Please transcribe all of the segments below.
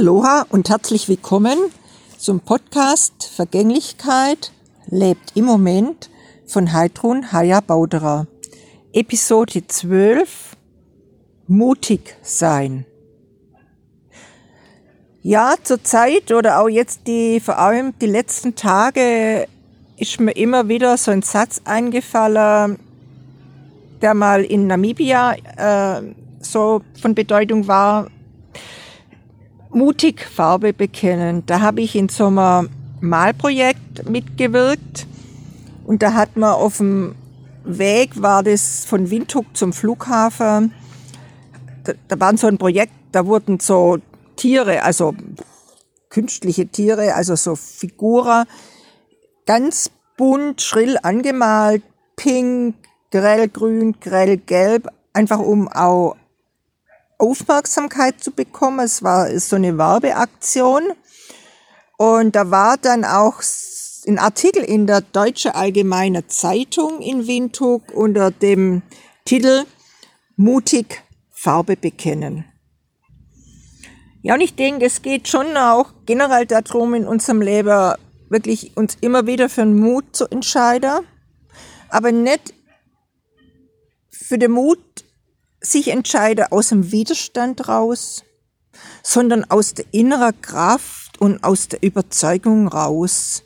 Aloha und herzlich willkommen zum Podcast Vergänglichkeit lebt im Moment von Heidrun Haya Bauderer. Episode 12 Mutig sein. Ja, zur Zeit oder auch jetzt die, vor allem die letzten Tage ist mir immer wieder so ein Satz eingefallen, der mal in Namibia äh, so von Bedeutung war, mutig Farbe bekennen. Da habe ich in so einem Malprojekt mitgewirkt. Und da hat man auf dem Weg, war das von Windhoek zum Flughafen, da, da war so ein Projekt, da wurden so Tiere, also künstliche Tiere, also so Figuren, ganz bunt, schrill angemalt, pink, grellgrün, grellgelb, einfach um auch Aufmerksamkeit zu bekommen. Es war so eine Werbeaktion. Und da war dann auch ein Artikel in der Deutsche Allgemeine Zeitung in Windhoek unter dem Titel Mutig Farbe bekennen. Ja, und ich denke, es geht schon auch generell darum, in unserem Leben wirklich uns immer wieder für den Mut zu entscheiden, aber nicht für den Mut sich entscheide aus dem Widerstand raus, sondern aus der inneren Kraft und aus der Überzeugung raus.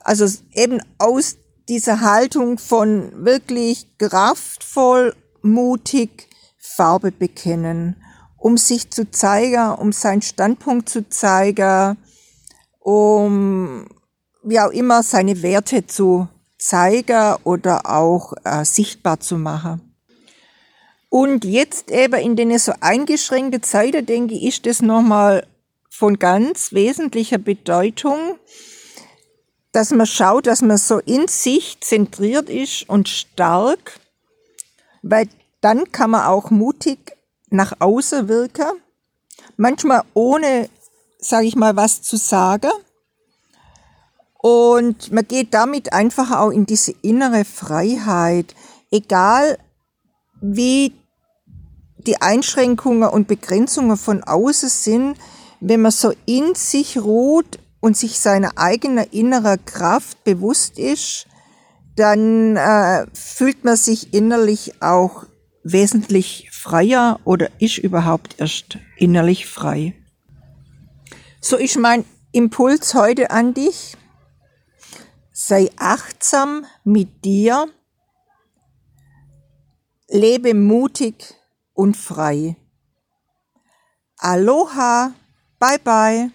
Also eben aus dieser Haltung von wirklich kraftvoll, mutig Farbe bekennen, um sich zu zeigen, um seinen Standpunkt zu zeigen, um wie auch immer seine Werte zu zeigen oder auch äh, sichtbar zu machen. Und jetzt eben in den so eingeschränkten Zeiten, denke ich, ist das nochmal von ganz wesentlicher Bedeutung, dass man schaut, dass man so in sich zentriert ist und stark, weil dann kann man auch mutig nach außen wirken, manchmal ohne, sage ich mal, was zu sagen. Und man geht damit einfach auch in diese innere Freiheit, egal wie die Einschränkungen und Begrenzungen von außen sind, wenn man so in sich ruht und sich seiner eigenen inneren Kraft bewusst ist, dann äh, fühlt man sich innerlich auch wesentlich freier oder ist überhaupt erst innerlich frei. So ist mein Impuls heute an dich. Sei achtsam mit dir, lebe mutig und frei. Aloha, bye bye.